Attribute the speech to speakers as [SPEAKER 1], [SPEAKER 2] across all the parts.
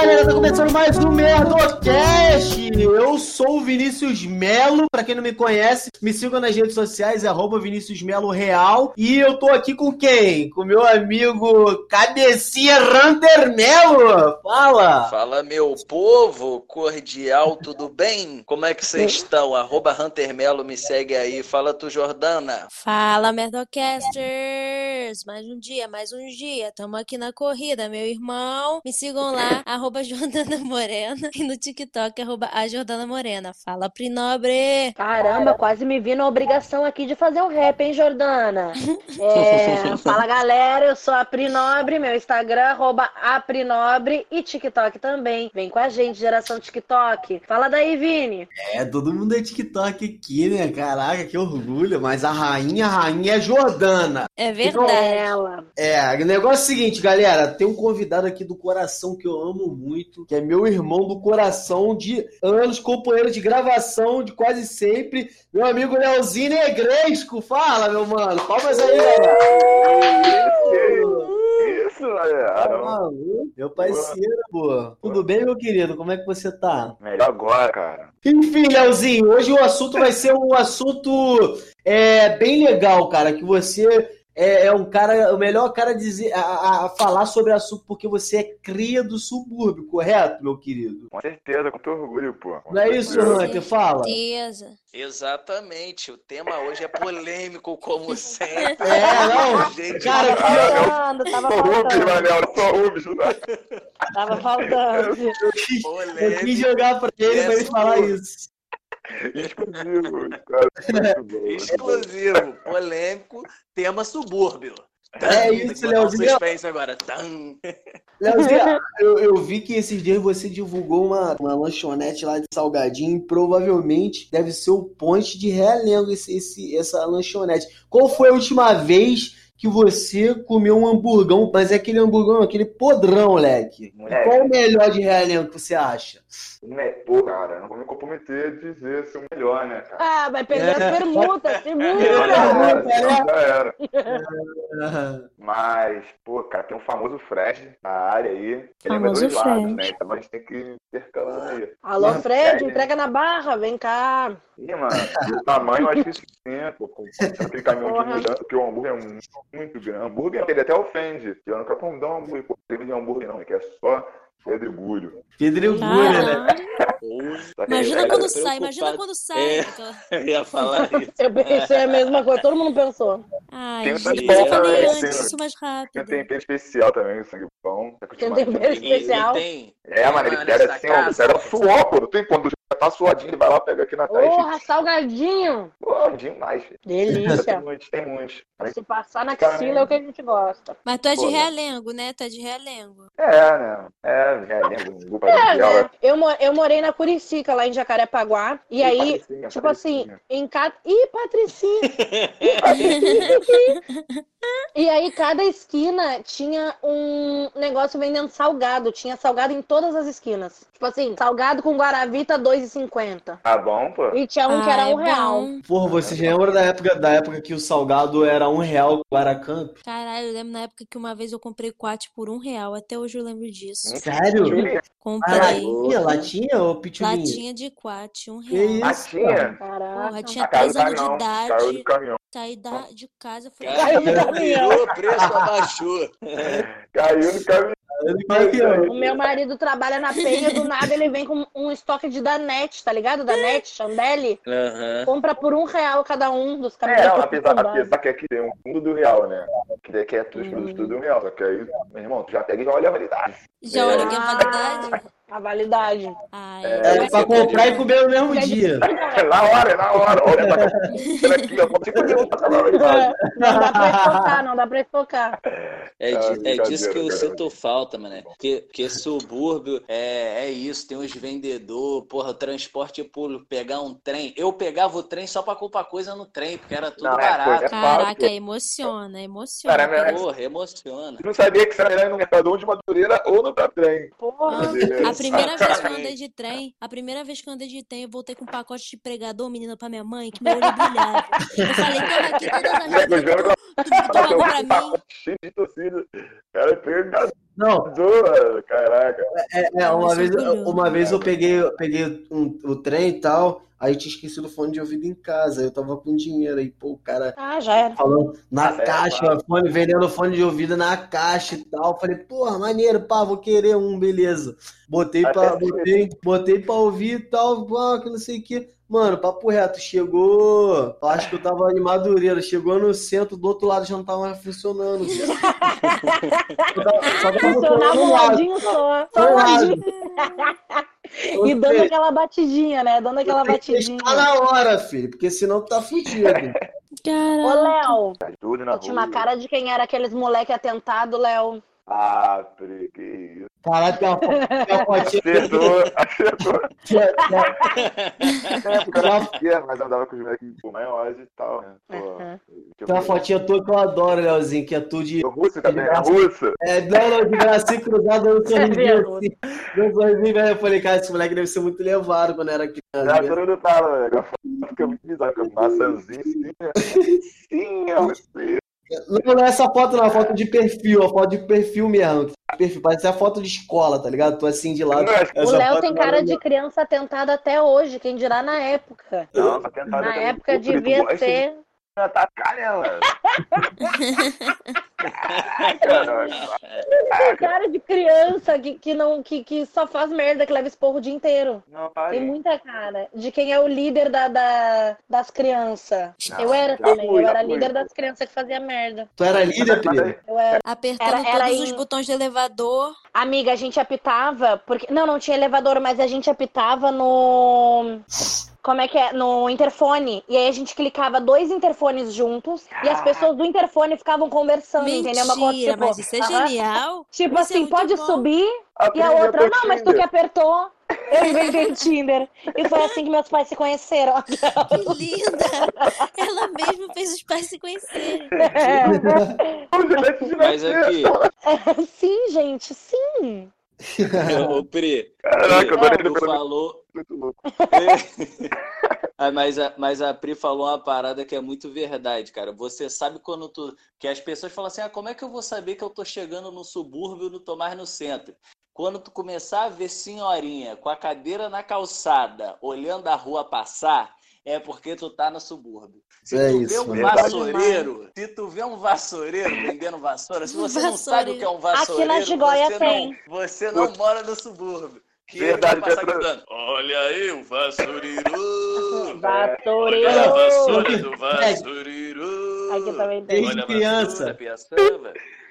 [SPEAKER 1] galera, tá começando mais um Merdocast. Eu sou o Vinícius Melo. Pra quem não me conhece, me sigam nas redes sociais, é arroba Vinícius Melo Real. E eu tô aqui com quem? Com meu amigo Cabecinha Runter Melo. Fala!
[SPEAKER 2] Fala, meu povo cordial, tudo bem? Como é que vocês estão? Arroba Hunter Melo, me segue aí. Fala tu, Jordana.
[SPEAKER 3] Fala, Merdocasters! Mais um dia, mais um dia. Tamo aqui na corrida, meu irmão. Me sigam lá, arroba Jordana Morena. E no TikTok, arroba a Jordana Morena. Fala, Prinobre!
[SPEAKER 4] Caramba, quase me vi na obrigação aqui de fazer um rap, hein, Jordana? É, fala, galera, eu sou a Prinobre, meu Instagram, arroba aprinobre e TikTok também. Vem com a gente, geração TikTok. Fala daí, Vini.
[SPEAKER 1] É, todo mundo é TikTok aqui, né? Caraca, que orgulho. Mas a rainha, a rainha é Jordana.
[SPEAKER 3] É verdade.
[SPEAKER 4] Ela.
[SPEAKER 1] É, o negócio é o seguinte, galera. Tem um convidado aqui do coração que eu amo muito, que é meu irmão do coração de anos, companheiro de gravação de quase sempre, meu amigo Leozinho Negresco. Fala, meu mano. Palmas aí, galera.
[SPEAKER 5] Isso, galera.
[SPEAKER 1] Ah, meu parceiro, pô. Tudo bem, meu querido? Como é que você tá?
[SPEAKER 5] Melhor agora, cara.
[SPEAKER 1] Enfim, Leozinho, hoje o assunto vai ser um assunto é, bem legal, cara, que você é, é um cara, o melhor cara a, dizer, a, a falar sobre assunto porque você é cria do subúrbio, correto, meu querido?
[SPEAKER 5] Com certeza, com todo orgulho, pô.
[SPEAKER 1] Não é isso, Hunter? Fala.
[SPEAKER 3] Certeza.
[SPEAKER 2] Exatamente, o tema hoje é polêmico, como sempre.
[SPEAKER 1] É, não,
[SPEAKER 2] Gente,
[SPEAKER 1] cara,
[SPEAKER 4] Tava faltando, tava faltando.
[SPEAKER 5] Manel, só Rubens.
[SPEAKER 4] Tava faltando.
[SPEAKER 1] eu quis, eu quis jogar pra ele pra ele falar isso.
[SPEAKER 5] Exclusivo, cara.
[SPEAKER 2] Exclusivo, polêmico, tema subúrbio.
[SPEAKER 1] É isso, Leozinho.
[SPEAKER 2] suspense agora. Tan.
[SPEAKER 1] Leozinho, eu, eu vi que esses dias você divulgou uma, uma lanchonete lá de salgadinho. e Provavelmente deve ser o ponte de Realengo esse, esse, essa lanchonete. Qual foi a última vez que você comeu um hamburgão? Mas é aquele hamburgão, aquele podrão, moleque.
[SPEAKER 5] Moleque.
[SPEAKER 1] Qual o melhor de Realengo que você acha?
[SPEAKER 5] Né, Pô, cara, não vou me comprometer a dizer ser o melhor, né, cara?
[SPEAKER 4] Ah, vai perder as permutas,
[SPEAKER 5] Já
[SPEAKER 4] segura.
[SPEAKER 5] era,
[SPEAKER 1] né?
[SPEAKER 5] já era. Mas, pô, cara, tem um famoso Fred na área aí. Ele é
[SPEAKER 3] Famoso
[SPEAKER 5] dois lados,
[SPEAKER 3] Fred.
[SPEAKER 5] né? Então a gente tem que ir intercalando aí.
[SPEAKER 4] Alô, Fred, entrega na barra, vem cá.
[SPEAKER 5] Ih, mano, o tamanho eu acho que isso sim, pô. com Aquele caminhão de
[SPEAKER 4] Porra.
[SPEAKER 5] mudança, porque o hambúrguer é muito, muito grande. Hambúrguer, ele até ofende. Eu não quero dar um hambúrguer, pô, tem de hambúrguer não, que é só pedregulho.
[SPEAKER 1] Pedregulho, né?
[SPEAKER 3] Caralho.
[SPEAKER 5] Só que
[SPEAKER 3] Imagina
[SPEAKER 5] aí-
[SPEAKER 3] quando sai, imagina quando sai.
[SPEAKER 2] É. Eu ia falar isso.
[SPEAKER 4] Eu pensei a mesma coisa, todo mundo pensou.
[SPEAKER 3] Ai,
[SPEAKER 5] Tem um
[SPEAKER 3] gente, falei
[SPEAKER 5] também,
[SPEAKER 3] antes,
[SPEAKER 5] sim.
[SPEAKER 3] isso mais
[SPEAKER 5] Tem um
[SPEAKER 3] rápido.
[SPEAKER 5] tempero especial também, sangue bom. Tá
[SPEAKER 4] Tem um tempero especial.
[SPEAKER 2] tem-
[SPEAKER 5] É, mano, ele pega assim, ó, pega suor, pô. Não tem quando já tá suadinho, ele vai lá, pega aqui na testa.
[SPEAKER 4] Porra, salgadinho.
[SPEAKER 5] Pô, demais, filho.
[SPEAKER 4] Delícia.
[SPEAKER 5] Tem muitos, tem muitos.
[SPEAKER 4] Se passar na axila é o que a gente gosta.
[SPEAKER 3] Mas tu é de
[SPEAKER 5] Pô, né?
[SPEAKER 3] realengo, né? Tu é de realengo.
[SPEAKER 5] É, né? É, lembro, um grupo
[SPEAKER 4] É, né? Eu, eu morei na Curicica, lá em Jacarepaguá. E aí,
[SPEAKER 5] Patricinha,
[SPEAKER 4] tipo assim,
[SPEAKER 5] Patricinha.
[SPEAKER 4] em cada. Ih, Patricinha! E aí, cada esquina tinha um negócio vendendo salgado. Tinha salgado em todas as esquinas. Tipo assim, salgado com Guaravita, 2,50.
[SPEAKER 5] Tá bom, pô.
[SPEAKER 4] E tinha um que
[SPEAKER 3] Ah,
[SPEAKER 4] era
[SPEAKER 3] é
[SPEAKER 4] um real.
[SPEAKER 1] Porra, vocês lembram da época, da época que o salgado era um real com Aracamp?
[SPEAKER 3] Caralho, eu lembro na época que uma vez eu comprei quate por um real. Até hoje eu lembro disso.
[SPEAKER 1] Sério?
[SPEAKER 5] Julia,
[SPEAKER 1] Ah,
[SPEAKER 3] Comprei
[SPEAKER 1] latinha? Latinha ou pitulinha?
[SPEAKER 3] latinha de quate, um
[SPEAKER 1] Que
[SPEAKER 3] real.
[SPEAKER 1] isso,
[SPEAKER 5] Latinha?
[SPEAKER 1] cara?
[SPEAKER 4] Caraca.
[SPEAKER 3] Porra, tinha
[SPEAKER 5] A casa
[SPEAKER 3] três
[SPEAKER 5] do
[SPEAKER 3] anos de
[SPEAKER 5] caminhão. Caiu do
[SPEAKER 3] idade.
[SPEAKER 5] caminhão.
[SPEAKER 3] Saí da, de casa, fui
[SPEAKER 2] Caiu,
[SPEAKER 4] caminhão.
[SPEAKER 2] o preço abaixou.
[SPEAKER 5] Caiu no caminhão.
[SPEAKER 4] O meu marido trabalha na penha, do nada ele vem com um estoque de Danete, tá ligado? Danete, Chandelle.
[SPEAKER 2] Aham.
[SPEAKER 4] Compra por um real cada um dos
[SPEAKER 5] É,
[SPEAKER 4] caminhões. que
[SPEAKER 5] apesar, apesar que aqui tem um fundo do real, né? Que aqui é tudo
[SPEAKER 4] Hum.
[SPEAKER 5] tudo, tudo do real. Só que aí, meu irmão, tu já pega e já olha a validade.
[SPEAKER 3] Já
[SPEAKER 5] É.
[SPEAKER 3] olha que é validade?
[SPEAKER 4] A validade.
[SPEAKER 3] Ai,
[SPEAKER 1] É
[SPEAKER 3] mas
[SPEAKER 1] pra
[SPEAKER 3] você
[SPEAKER 1] comprar e
[SPEAKER 3] pode-
[SPEAKER 1] comer no mesmo dia.
[SPEAKER 5] na hora, na hora. Olha pra. Olha aqui, ó. Tá validade.
[SPEAKER 4] Não dá pra esfocar, não dá pra esfocar.
[SPEAKER 2] É,
[SPEAKER 5] Ah,
[SPEAKER 2] é disso que eu
[SPEAKER 5] cara.
[SPEAKER 2] sinto falta, mano. Porque, porque subúrbio é, é isso, tem os vendedores, porra, transporte público, pegar um trem. Eu pegava o trem só pra comprar coisa no trem, porque era tudo
[SPEAKER 5] Não, é,
[SPEAKER 2] barato.
[SPEAKER 5] é
[SPEAKER 3] Caraca, emociona, emociona.
[SPEAKER 5] Cara, é-
[SPEAKER 2] Porra, emociona.
[SPEAKER 5] Tu não sabia que você era no Mercadão de Madureira ou no trem.
[SPEAKER 4] Porra.
[SPEAKER 3] A primeira vez que eu andei de trem, a primeira vez que eu andei de trem, eu voltei com um pacote de pregador, menina, pra minha mãe, que meu olho brilhava. Eu falei, toma aqui todas as
[SPEAKER 5] Jogando
[SPEAKER 3] pagou pra mim.
[SPEAKER 5] Cheio de torcida. Cara, é
[SPEAKER 1] Não.
[SPEAKER 5] Caraca.
[SPEAKER 1] é, é,
[SPEAKER 3] Ah,
[SPEAKER 1] uma
[SPEAKER 3] mas
[SPEAKER 1] vez, uma vez eu peguei, eu peguei um- o trem e tal, aí tinha esquecido o fone de ouvido em casa. Eu tava com dinheiro aí, pô, o cara
[SPEAKER 4] Ah, já era.
[SPEAKER 1] falando na
[SPEAKER 5] Ah, é,
[SPEAKER 1] caixa, fone, vendendo fone de ouvido na caixa e tal. Falei, porra, maneiro, pá, vou querer um, beleza. Botei pra, botei, botei pra ouvir e tal, pá, que não sei o que. Mano, papo reto, chegou. eu Acho que eu tava em Madureira. Chegou no centro, do outro lado já não tava mais funcionando. Só tava- só tava
[SPEAKER 4] Funcionava um
[SPEAKER 1] lado.
[SPEAKER 4] ladinho só. Só
[SPEAKER 1] Um
[SPEAKER 4] ladinho. E dando aquela batidinha, né? Dando aquela batidinha.
[SPEAKER 1] testar na hora, filho, porque senão tu tá fudido.
[SPEAKER 4] Ô,
[SPEAKER 3] Caraca.
[SPEAKER 4] Léo,
[SPEAKER 5] Tá tudo na
[SPEAKER 4] eu tinha uma cara de quem era aqueles moleque atentado, Léo.
[SPEAKER 5] Ah.
[SPEAKER 1] Caralho, tem uma, fo- tem uma fotinha.
[SPEAKER 5] Acertou, acertou.
[SPEAKER 1] Tinha, tinha-
[SPEAKER 5] É, era pequeno, mas andava com os moleques maiores e tal, né? Pô,
[SPEAKER 4] Uhum.
[SPEAKER 1] tem uma fotinha tua que eu adoro, Leozinho, que é tu de.
[SPEAKER 5] Russo também, é russo.
[SPEAKER 1] É, não, não, de bracinho cruzado, dando sorrisinho
[SPEAKER 4] mesmo.
[SPEAKER 1] assim. Dando sorrisinho, velho. Eu falei, cara, esse moleque deve ser muito levado quando era criança.
[SPEAKER 5] Já todo mundo fala, velho. Fica muito bizarra, fica maçãzinha assim, né? Sim, é você.
[SPEAKER 1] Não, não é essa foto, não, é a foto de perfil, a foto de perfil mesmo. Perfil, parece a foto de escola, tá ligado? Tu assim de lado.
[SPEAKER 4] O Léo tem cara
[SPEAKER 1] é-
[SPEAKER 4] de criança atentada até hoje, quem dirá na época.
[SPEAKER 5] Não, tá tentado
[SPEAKER 4] Na época devia ser.
[SPEAKER 5] atacar nela. Caraca,
[SPEAKER 4] Tem cara de criança que, que, não, que, que só faz merda, que leva esporro o dia inteiro.
[SPEAKER 5] Não,
[SPEAKER 4] Tem muita cara de quem é o líder da, da- das crianças. Eu era também,
[SPEAKER 5] fui,
[SPEAKER 4] eu era
[SPEAKER 5] fui.
[SPEAKER 4] líder das crianças que fazia merda.
[SPEAKER 1] Tu era líder, Pedro?
[SPEAKER 4] Eu era.
[SPEAKER 3] Apertando
[SPEAKER 4] Era- era
[SPEAKER 3] todos
[SPEAKER 4] em-
[SPEAKER 3] os botões do elevador.
[SPEAKER 4] Amiga, a gente apitava, porque. Não, não tinha elevador, mas a gente apitava no. Como é que é? No interfone. E aí a gente clicava dois interfones juntos e as pessoas do interfone ficavam conversando, entendeu? Uma coisa,
[SPEAKER 3] Mentira,
[SPEAKER 4] tipo,
[SPEAKER 3] mas isso é
[SPEAKER 4] aham.
[SPEAKER 3] Tipo
[SPEAKER 4] Tipo
[SPEAKER 3] Isso é
[SPEAKER 4] assim,
[SPEAKER 3] muito
[SPEAKER 4] pode
[SPEAKER 3] bom.
[SPEAKER 4] subir. E a
[SPEAKER 5] Aprendi
[SPEAKER 4] outra, não, mas tu que apertou. Eu inventei o Tinder. E foi assim que meus pais se conheceram.
[SPEAKER 3] Que linda! Ela mesma fez os pais se conhecerem.
[SPEAKER 2] Mas aqui,
[SPEAKER 4] sim, gente, sim.
[SPEAKER 2] ô Pri,
[SPEAKER 5] Caraca, eu
[SPEAKER 2] Pri, tu falou. Ah, mas, a, mas a Pri falou uma parada que é muito verdade, cara. Você sabe quando tu. Que as pessoas falam assim: ah, como é que eu vou saber que eu tô chegando no subúrbio, no tô mais no centro? Quando tu começar a ver senhorinha com a cadeira na calçada, olhando a rua passar, é porque tu tá no subúrbio. Se
[SPEAKER 1] É
[SPEAKER 2] tu
[SPEAKER 1] isso,
[SPEAKER 2] vê um
[SPEAKER 5] verdade.
[SPEAKER 2] vassoureiro, se tu vê um vassoureiro vendendo vassoura, se você não sabe o que é um
[SPEAKER 3] Vassoureiro.
[SPEAKER 4] Aqui na
[SPEAKER 2] você,
[SPEAKER 4] tem.
[SPEAKER 2] não, você não mora no subúrbio. Que
[SPEAKER 5] Verdade,
[SPEAKER 2] Olha aí o vassoureiro! Olha a
[SPEAKER 4] Vassoureiro.
[SPEAKER 2] vassoura do vassoureiro!
[SPEAKER 4] Aqui também tem.
[SPEAKER 1] Desde
[SPEAKER 2] Olha a
[SPEAKER 1] criança.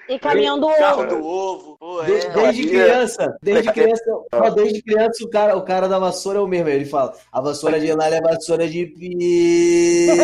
[SPEAKER 4] E caminhão do ovo.
[SPEAKER 2] do ovo. Pô, é.
[SPEAKER 1] Desde, criança, desde criança, desde criança o cara, o cara da vassoura é o mesmo. Ele fala: a vassoura de lá é vassoura de pi.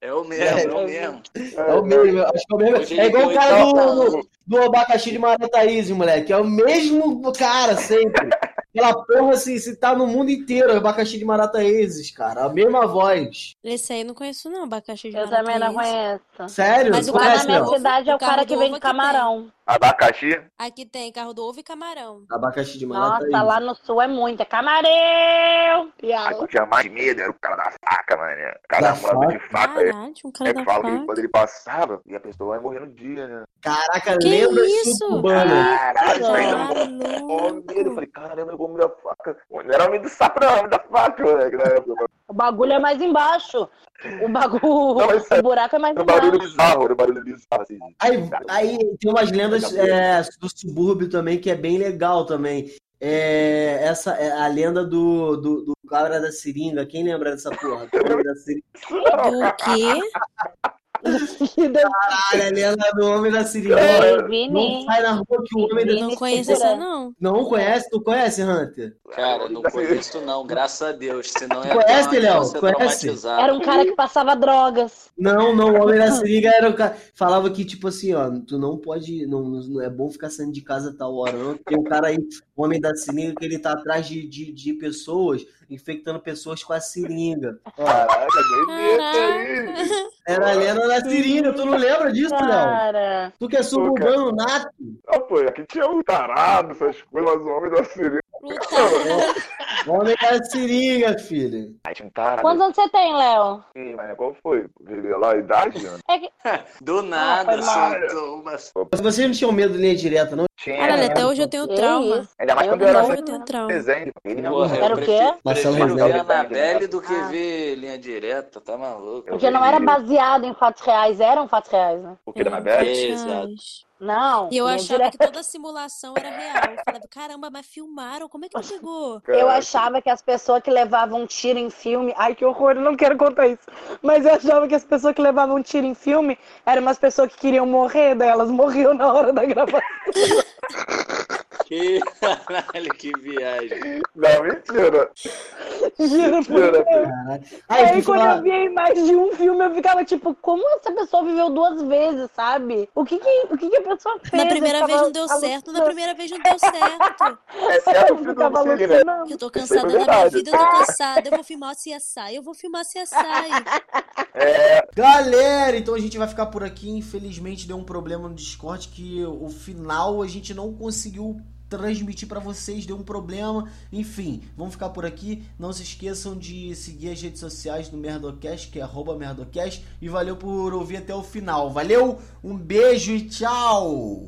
[SPEAKER 2] É o mesmo, é o mesmo.
[SPEAKER 1] É o mesmo, acho que é o mesmo. É igual o cara
[SPEAKER 2] 80
[SPEAKER 1] do, do, do abacaxi de Marataízes, moleque. É o mesmo cara sempre. Aquela porra, assim, se tá no mundo inteiro, é abacaxi de Marataízes, cara. A mesma voz.
[SPEAKER 3] Esse aí eu não conheço, não, abacaxi de
[SPEAKER 4] Eu também não conheço.
[SPEAKER 1] Sério?
[SPEAKER 3] Mas o cara
[SPEAKER 4] na minha
[SPEAKER 1] não?
[SPEAKER 4] cidade é
[SPEAKER 3] o
[SPEAKER 4] o cara que vende
[SPEAKER 3] aqui tem.
[SPEAKER 4] camarão.
[SPEAKER 5] Abacaxi?
[SPEAKER 3] Aqui tem carro do ovo e camarão.
[SPEAKER 1] Abacaxi de Marataízes.
[SPEAKER 4] Nossa, lá no sul é muito. É camarão!
[SPEAKER 5] Aí
[SPEAKER 4] Piau.
[SPEAKER 5] eu tinha mais medo, era o cara da faca, mano. O cara
[SPEAKER 1] Da
[SPEAKER 5] de faca. aí.
[SPEAKER 3] Caralho, um cara
[SPEAKER 5] É
[SPEAKER 3] da
[SPEAKER 5] que fala que
[SPEAKER 3] faca.
[SPEAKER 5] quando ele passava, e a pessoa vai morrer no dia, né?
[SPEAKER 1] Caraca,
[SPEAKER 3] Que
[SPEAKER 1] lembra
[SPEAKER 3] isso?
[SPEAKER 1] suburbano.
[SPEAKER 5] Caralho, isso aí
[SPEAKER 3] Tá
[SPEAKER 5] medo. Eu falei, caramba, eu vou me dar faca. Não era homem do sapo, não, homem da faca, moleque, na época.
[SPEAKER 4] O bagulho é mais embaixo. O bagulho.
[SPEAKER 5] Não, mas
[SPEAKER 4] O buraco é mais
[SPEAKER 5] Era um barulho
[SPEAKER 4] embaixo.
[SPEAKER 5] bizarro, era um barulho bizarro, assim.
[SPEAKER 1] Aí, aí tem umas lendas é, do subúrbio também que é bem legal também. É, essa é a lenda do, do, do cara da seringa. Quem lembra dessa porra? Da.
[SPEAKER 3] Do quê?
[SPEAKER 1] Caralho, a lenda do homem da seringa.
[SPEAKER 4] Ei,
[SPEAKER 1] Não sai na rua que o homem da
[SPEAKER 3] Não
[SPEAKER 4] Me
[SPEAKER 3] conheço essa, não.
[SPEAKER 1] Não conhece? Tu conhece, Hunter?
[SPEAKER 2] Cara, não conheço não, graças a Deus. Senão ia
[SPEAKER 1] Conhece, Léo?
[SPEAKER 2] infância
[SPEAKER 1] Conhece?
[SPEAKER 4] Era um cara que passava drogas.
[SPEAKER 1] Não, não, o homem da seringa era o cara. Falava que, tipo assim, ó, tu não pode. Não, não é bom ficar saindo de casa a tal hora, não. Tem um cara aí, o homem da seringa, que ele tá atrás de, de, de pessoas, infectando pessoas com a seringa.
[SPEAKER 5] Caraca, doideira aí.
[SPEAKER 3] Caraca.
[SPEAKER 1] era a lenda da seringa, tu não lembra disso, Léo?
[SPEAKER 4] Cara.
[SPEAKER 1] Tu que é suburbano nato.
[SPEAKER 5] Não, pô, aqui tinha um tarado, essas coisas, mas o homem da sirene.
[SPEAKER 1] Vamos ligar a seringa, filho.
[SPEAKER 4] Quantos anos você tem, Léo?
[SPEAKER 5] Ih, mas qual foi? Lá a idade, mano?
[SPEAKER 4] É que...
[SPEAKER 2] Do nada,
[SPEAKER 4] mal.
[SPEAKER 2] soltou uma...
[SPEAKER 1] Mas vocês não tinham medo de linha direta, não?
[SPEAKER 5] Tinha. Né?
[SPEAKER 3] até hoje eu tenho trauma.
[SPEAKER 4] isso?
[SPEAKER 5] Ainda mais
[SPEAKER 4] Eu
[SPEAKER 5] quando eu era
[SPEAKER 3] hoje eu tenho trauma.
[SPEAKER 5] desenho. Ele não
[SPEAKER 2] Porra,
[SPEAKER 4] Era o quê?
[SPEAKER 1] Marcelo
[SPEAKER 2] prefiro ver a Anabelle do que
[SPEAKER 5] Ah.
[SPEAKER 2] ver linha direta, tá maluco?
[SPEAKER 4] Porque não era baseado em fatos reais, eram fatos reais, né?
[SPEAKER 5] O que da
[SPEAKER 3] É,
[SPEAKER 5] Anabelle?
[SPEAKER 2] É, exato.
[SPEAKER 4] Não.
[SPEAKER 3] E eu achava que toda a simulação era real. Eu falava, caramba, mas filmaram, como é que não pegou?
[SPEAKER 4] Eu achava que as pessoas que levavam tiro em filme. Ai, que horror, eu não quero contar isso. Mas eu achava que as pessoas que levavam tiro em filme eram umas pessoas que queriam morrer, daí elas morriam na hora da gravação.
[SPEAKER 2] Que caralho, que viagem.
[SPEAKER 5] Não, mentira.
[SPEAKER 4] Juro por. Deus. Aí,
[SPEAKER 1] Aí,
[SPEAKER 4] quando eu via mais de um filme, eu ficava tipo, como essa pessoa viveu duas vezes, sabe? O que que, o que, que a pessoa fez?
[SPEAKER 3] Na primeira
[SPEAKER 4] Eu
[SPEAKER 3] vez não deu certo, na primeira vez não deu certo.
[SPEAKER 5] É certo o
[SPEAKER 4] Eu ficava
[SPEAKER 5] né?
[SPEAKER 4] alucinando.
[SPEAKER 3] Eu tô cansada
[SPEAKER 5] é
[SPEAKER 3] da minha vida, eu tô cansada. Eu vou filmar o CSI, eu vou filmar o CSI.
[SPEAKER 1] Galera, então a gente vai ficar por aqui. Infelizmente deu um problema no Discord que o final a gente não conseguiu transmitir pra vocês, deu um problema. Enfim, vamos ficar por aqui. Não se esqueçam de seguir as redes sociais do Merdocast, que é Merdocast. E valeu por ouvir até o final. Valeu, um beijo e tchau!